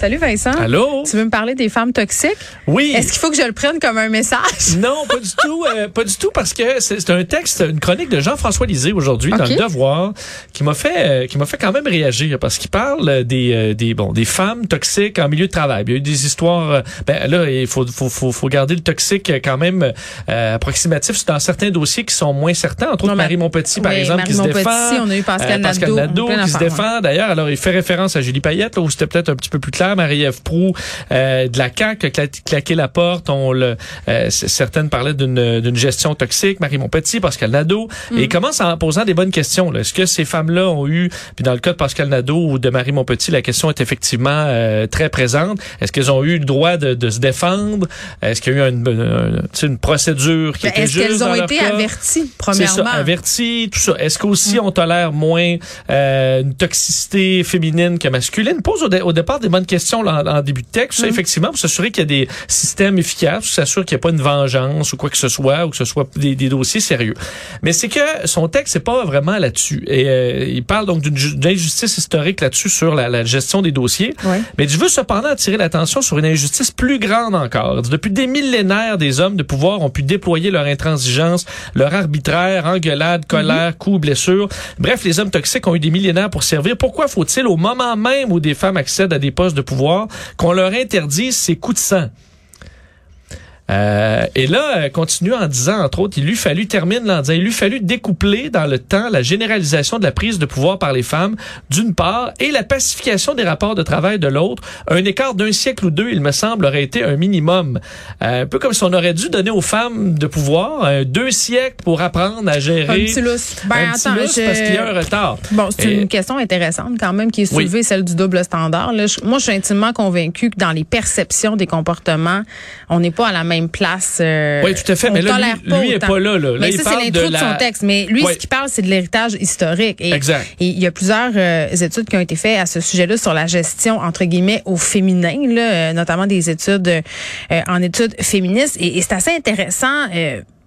Salut Vincent. Allô? Tu veux me parler des femmes toxiques? Oui. Est-ce qu'il faut que je le prenne comme un message? Non, pas du tout. euh, pas du tout parce que c'est un texte, une chronique de Jean-François Lisée aujourd'hui dans le Devoir qui m'a fait, euh, qui m'a fait quand même réagir parce qu'il parle des, euh, des, bon, des femmes toxiques en milieu de travail. Il y a eu des histoires. ben là, il faut, faut, faut, faut garder le toxique quand même approximatif dans certains dossiers qui sont moins certains. Entre autres, Non, Marie Montpetit, par Oui, exemple, Marie qui se défend. on a eu Pascal Pascal Nadeau, Nadeau qui se défend. D'ailleurs, alors il fait référence à Julie Payette, là, où c'était peut-être un petit peu plus clair. Marie-Ève Proux euh, de la CAQ a cla- claqué la porte. On le, euh, certaines parlaient d'une gestion toxique. Marie Montpetit, Pascal Nadeau. Et il commence en posant des bonnes questions. Est-ce que ces femmes-là ont eu, puis dans le cas de Pascal Nadeau ou de Marie Montpetit, la question est effectivement euh, très présente. Est-ce qu'elles ont eu le droit de, de se défendre? Est-ce qu'il y a eu une, une, une procédure qui Ben, était Est-ce juste qu'elles dans ont été cas? averties, C'est ça, premièrement? averti, tout ça. Est-ce qu'aussi on tolère moins euh, une toxicité féminine que masculine? Pose au, dé- au départ des bonnes questions là, en, en début de texte, ça, effectivement, pour s'assurer qu'il y a des systèmes efficaces, pour s'assurer qu'il n'y a pas une vengeance ou quoi que ce soit, ou que ce soit des, des dossiers sérieux. Mais c'est que son texte, c'est pas vraiment là-dessus. Et euh, il parle donc d'une ju- d'une injustice historique là-dessus sur la, la gestion des dossiers. Ouais. Mais je veux cependant attirer l'attention sur une injustice plus grande encore. Depuis des millénaires, des hommes de pouvoir ont pu déployer leur intransigeance, leur arbitraire, engueulade, colère, coups, blessures. Bref, les hommes toxiques ont eu des millénaires pour servir. Pourquoi faut-il, au moment même où des femmes accèdent à des postes de qu'on leur interdise ces coups de sang? Euh, et là, euh, continue en disant, entre autres, il lui fallu, termine en disant, il lui fallu découpler dans le temps la généralisation de la prise de pouvoir par les femmes, d'une part, et la pacification des rapports de travail de l'autre. Un écart d'un siècle ou deux, il me semble, aurait été un minimum. Euh, un peu comme si on aurait dû donner aux femmes de pouvoir euh, deux siècles pour apprendre à gérer. Un petit lousse. Ben, un petit attends, lousse je- parce qu'il y a un retard. Bon, c'est Et- une question intéressante quand même qui est Oui. soulevée, celle du double standard. Là, je- moi, je suis intimement convaincue que dans les perceptions des comportements, on n'est pas à la même place. euh, Oui, tout à fait, mais là, lui- lui est autant. pas là, là. Mais ça, c'est l'intro de de, son texte. Mais lui, Oui. ce qu'il parle, c'est de l'héritage historique. Et, Exact. Et il y a plusieurs euh, études qui ont été faites à ce sujet-là sur la gestion, entre guillemets, au féminin, là, euh, notamment des études euh, en études féministes. Et, et c'est assez intéressant.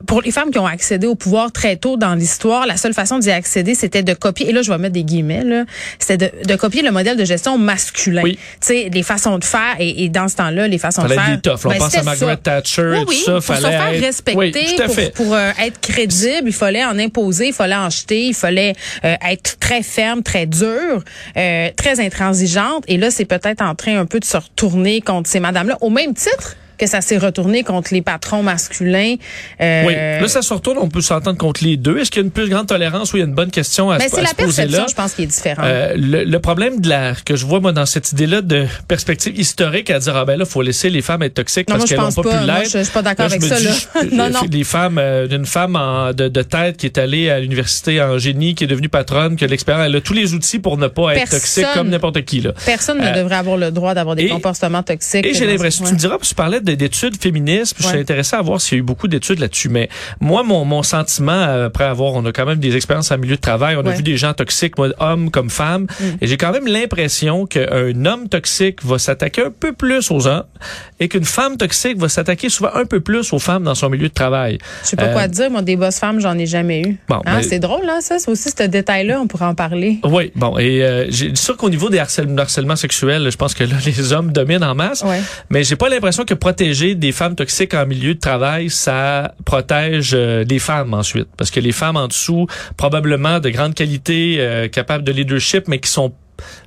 Pour les femmes qui ont accédé au pouvoir très tôt dans l'histoire, la seule façon d'y accéder, c'était de copier, et là, je vais mettre des guillemets, là, c'était de, de copier le modèle de gestion masculin. Oui. Tu sais, les façons de faire, et, et dans ce temps-là, les façons Fallait de faire. des toughs. là. On ben, pense à Margaret ça. Thatcher, Oui, tout ça. pour se fallait faire être- respecter, Oui, pour, fait. pour, euh, être crédible, il fallait en imposer, il fallait en jeter, il fallait euh, être très ferme, très dur, euh, très intransigeante. Et là, c'est peut-être en train un peu de se retourner contre ces madames-là, au même titre que ça s'est retourné contre les patrons masculins. Euh, Oui, là, ça se retourne, on peut s'entendre contre les deux. Est-ce qu'il y a une plus grande tolérance ou il y a une bonne question à, mais se, c'est à la se poser perception, là? je pense, qui est différente. Euh, le, le problème de la que je vois moi dans cette idée-là de perspective historique à dire ah ben là faut laisser les femmes être toxiques Non, parce qu'elles n'ont pas, pas. pu l'être. je- je suis pas d'accord avec ça, dis, là. je- Non, non. Les femmes euh, d'une femme en- de, de tête qui est allée à l'université en génie, qui est devenue patronne, qui a l'expérience, elle a tous les outils pour ne pas être toxique comme n'importe qui là. Personne ne euh, devrait avoir le droit d'avoir des et- comportements toxiques. Et j'ai l'impression, tu me diras, tu parlais de- d'études féministes, puis je suis Ouais. intéressé à voir s'il y a eu beaucoup d'études là-dessus, mais moi, mon, mon sentiment, euh, après avoir, on a quand même des expériences en milieu de travail, on a Ouais. vu des gens toxiques, moi, hommes comme femmes, Mm. et j'ai quand même l'impression qu'un homme toxique va s'attaquer un peu plus aux hommes, et qu'une femme toxique va s'attaquer souvent un peu plus aux femmes dans son milieu de travail. Je sais pas Euh, quoi te dire, moi, des boss femmes, j'en ai jamais eu. Bon, Hein, ben- c'est drôle, hein, ça? C'est aussi ce détail-là, on pourrait en parler. Oui, bon, et euh, j'ai sûr qu'au niveau des harcèlements, harcèlement sexuel, je pense que là, les hommes dominent en masse. Ouais. Mais j'ai pas l'impression que protéger des femmes toxiques en milieu de travail, ça protège euh, les femmes ensuite. Parce que les femmes en dessous, probablement de grande qualité, euh, capables de leadership, mais qui sont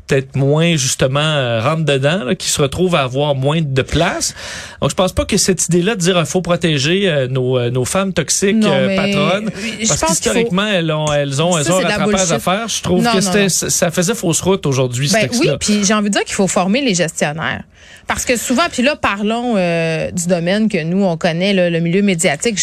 peut-être moins justement euh, rentre dedans, là, qui se retrouvent à avoir moins de place. Donc je pense pas que cette idée-là de dire il faut protéger euh, nos, euh, nos femmes toxiques Non, euh, mais patronnes, je parce faut- qu'historiquement elles ont elles ont elles ont un rattrapage à faire. Je trouve Non, que non, ça faisait fausse route aujourd'hui Ben oui, puis j'ai envie de dire qu'il faut former les gestionnaires. Parce que souvent, puis là, parlons euh, du domaine que nous, on connaît, là, le milieu médiatique.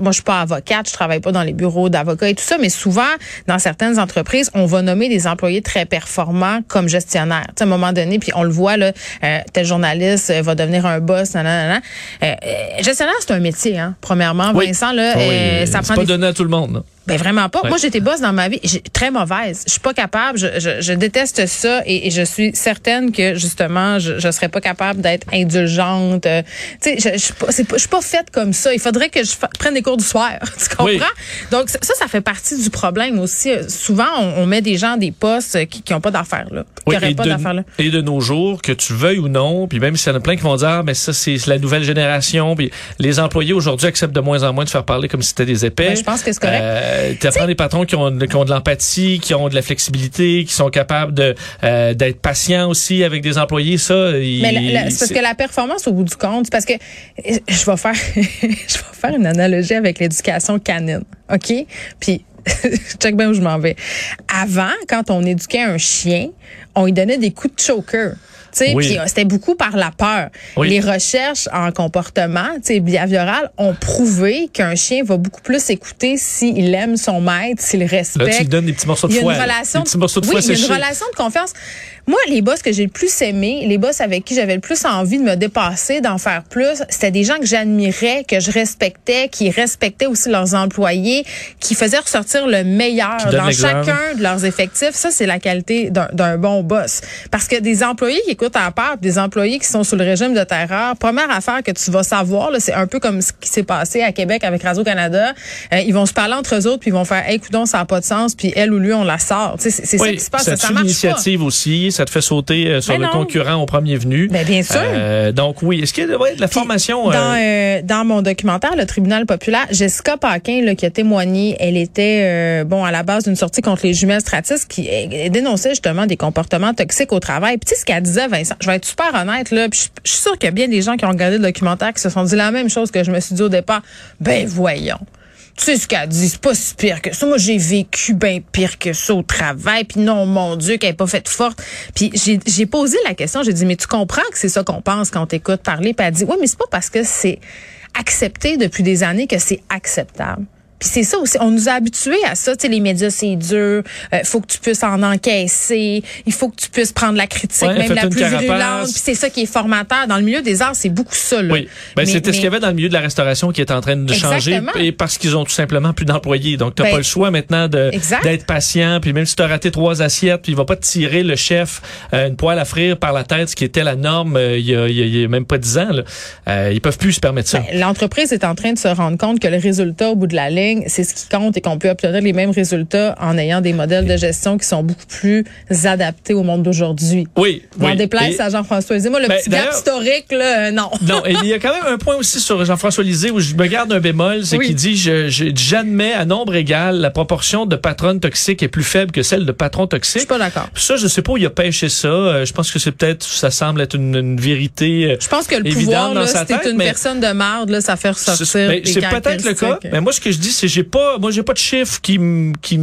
Moi, je suis pas avocate, je travaille pas dans les bureaux d'avocats et tout ça, mais souvent, dans certaines entreprises, on va nommer des employés très performants comme gestionnaires. Tu sais, à un moment donné, puis on le voit, là, euh, tel journaliste euh, va devenir un boss, nanana. Euh, euh, gestionnaire, c'est un métier, hein, premièrement. Oui. Vincent, là, Ah oui, euh, ça c'est prend pas des donné à tout le monde. là. Ben vraiment pas. Ouais. Moi, j'étais boss dans ma vie. Très mauvaise. Je suis pas capable. Je, je, je déteste ça et, et je suis certaine que justement, je, je serais pas capable d'être indulgente. Euh, tu sais, je, je, suis pas- c'est pas- je suis pas faite comme ça. Il faudrait que je fa- prenne des cours du soir. tu comprends? Oui. Donc ça, ça fait partie du problème aussi. Euh, Souvent, on, on met des gens des postes euh, qui, qui ont pas d'affaires là, qui Oui, et, pas de, d'affaires là. et de nos jours, que tu veuilles ou non, puis même s'il y en a plein qui vont dire, ah, mais ça, c'est la nouvelle génération, puis les employés aujourd'hui acceptent de moins en moins de faire parler comme si c'était des épais. Ben, je pense que c'est correct. Euh, tu apprends des patrons qui ont, qui ont de l'empathie, qui ont de la flexibilité, qui sont capables de euh, d'être patients aussi avec des employés. Ça, il- Mais c'est parce que la performance au bout du compte, c'est parce que euh, je vais faire je vais faire une analogie avec l'éducation canine. OK? Puis check bien où je m'en vais. Avant, quand on éduquait un chien, on lui donnait des coups de choker. Tu sais, Oui. puis euh, c'était beaucoup par la peur. Oui. Les recherches en comportement, tu sais, behavioral ont prouvé qu'un chien va beaucoup plus écouter s'il aime son maître, s'il Là, respecte. tu lui donnes des petits morceaux de Il y a foie. une là. relation Des petits morceaux de oui, foie il y a une relation de confiance. Moi, les boss que j'ai le plus aimé, les boss avec qui j'avais le plus envie de me dépasser, d'en faire plus, c'était des gens que j'admirais, que je respectais, qui respectaient aussi leurs employés, qui faisaient ressortir le meilleur dans chacun de leurs effectifs. Ça, c'est la qualité d'un d'un bon boss. Parce que des employés qui écoutent à part, des employés qui sont sous le régime de terreur, première affaire que tu vas savoir, c'est un peu comme ce qui s'est passé à Québec avec Radio-Canada. Euh, ils vont se parler entre eux autres, puis ils vont faire, hey, coudonc, ça n'a pas de sens, puis elle ou lui, on la sort. C'est c'est ça Oui, qui se passe. ça Ça, marche l'initiative aussi, ça te fait sauter euh, sur Ben le non. concurrent au premier venu. Ben, bien sûr. Euh, donc oui, est-ce qu'il y a ouais, de la formation Dans, dans mon documentaire, le tribunal populaire, Jessica Paquin, là, qui a témoigné, elle était bon à la base d'une sortie contre les jumelles Stratis qui dénonçait justement des comportements toxiques au travail. Puis tu sais ce qu'elle disait, Vincent, je vais être super honnête là, puis je suis sûre qu'il y a bien des gens qui ont regardé le documentaire qui se sont dit la même chose que je me suis dit au départ. Ben voyons. Tu sais ce qu'elle dit, c'est pas si pire que ça. Moi, j'ai vécu bien pire que ça au travail. Puis non, mon Dieu, qu'elle n'est pas faite forte. Puis j'ai j'ai posé la question, j'ai dit, mais tu comprends que c'est ça qu'on pense quand on t'écoute parler? Puis elle dit, oui, mais c'est pas parce que c'est accepté depuis des années que c'est acceptable. Puis c'est ça aussi, on nous a habitués à ça, tu sais, les médias c'est dur, il faut que tu puisses en encaisser, il faut que tu puisses prendre la critique, Ouais, même la plus carapace. virulente, puis c'est ça qui est formateur. Dans le milieu des arts, c'est beaucoup ça, là. Oui, ben, Mais- c'était ce qu'il y avait dans le milieu de la restauration qui est en train de changer Exactement. et parce qu'ils ont tout simplement plus d'employés. Donc t'as Ben, pas le choix maintenant d'être patient. Puis même si t'as raté trois assiettes, puis il va pas te tirer le chef euh, une poêle à frire par la tête, ce qui était la norme euh, il y, a, il y a- il y a même pas dix ans. Là. Euh, ils peuvent plus se permettre ça. Ben, L'entreprise est en train de se rendre compte que le résultat au bout de la ligne, c'est ce qui compte et qu'on peut obtenir les mêmes résultats en ayant des modèles de gestion qui sont beaucoup plus adaptés au monde d'aujourd'hui. oui, On oui. déplace Et- à Jean-François Lisée. Moi, le Ben, petit gap historique, là, euh, non. Non, et il y a quand même un point aussi sur Jean-François Lisée où je me garde un bémol, c'est Oui. qu'il dit je, je- j'admets à nombre égal la proportion de patronnes toxiques est plus faible que celle de patrons Je toxiques. suis pas d'accord. Ça, je sais pas où il a pêché ça. Euh, je pense que c'est peut-être, ça semble être une, une vérité. euh, Je pense que le pouvoir, là, si t'es une mais- personne de marde, là, ça fait ressortir C'est ben, c'est peut-être le cas. Mais moi, ce que je dis, j'ai pas, moi, j'ai pas de chiffres qui qui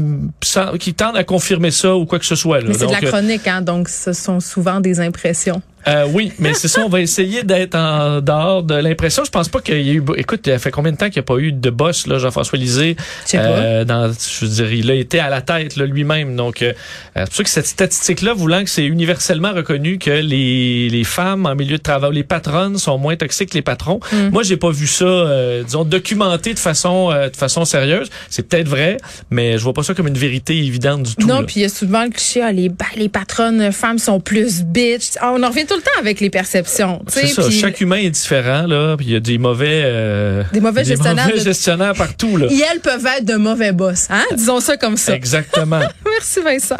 qui tendent à confirmer ça ou quoi que ce soit. Là. Mais c'est de la euh, chronique, hein, donc ce sont souvent des impressions. Euh, oui, mais c'est ça, on va essayer d'être en dehors de l'impression. Je pense pas qu'il y a eu. Écoute, il fait combien de temps qu'il n'y a pas eu de boss, là, Jean-François Lisée? Euh, dans, je veux dire, il a été à la tête lui-même. Donc, euh, c'est pour ça que cette statistique-là, voulant que c'est universellement reconnu que les, les femmes en milieu de travail, les patronnes sont moins toxiques que les patrons. Mm. Moi, j'ai pas vu ça, euh, disons, documenté de façon, euh, de façon sérieuse. C'est peut-être vrai, mais je vois pas ça comme une vérité évidente du tout. Non, puis il y a souvent le cliché, ah, les, bah, les patronnes euh, femmes sont plus bitch. Ah, on en revient tout le temps avec les perceptions. C'est ça. Chaque humain est différent, là. Puis il y a des mauvais, euh, Des mauvais gestionnaires mauvais de- gestionnaires partout, là. Et elles peuvent être de mauvais boss. Hein? Disons ça comme ça. Exactement. Merci Vincent.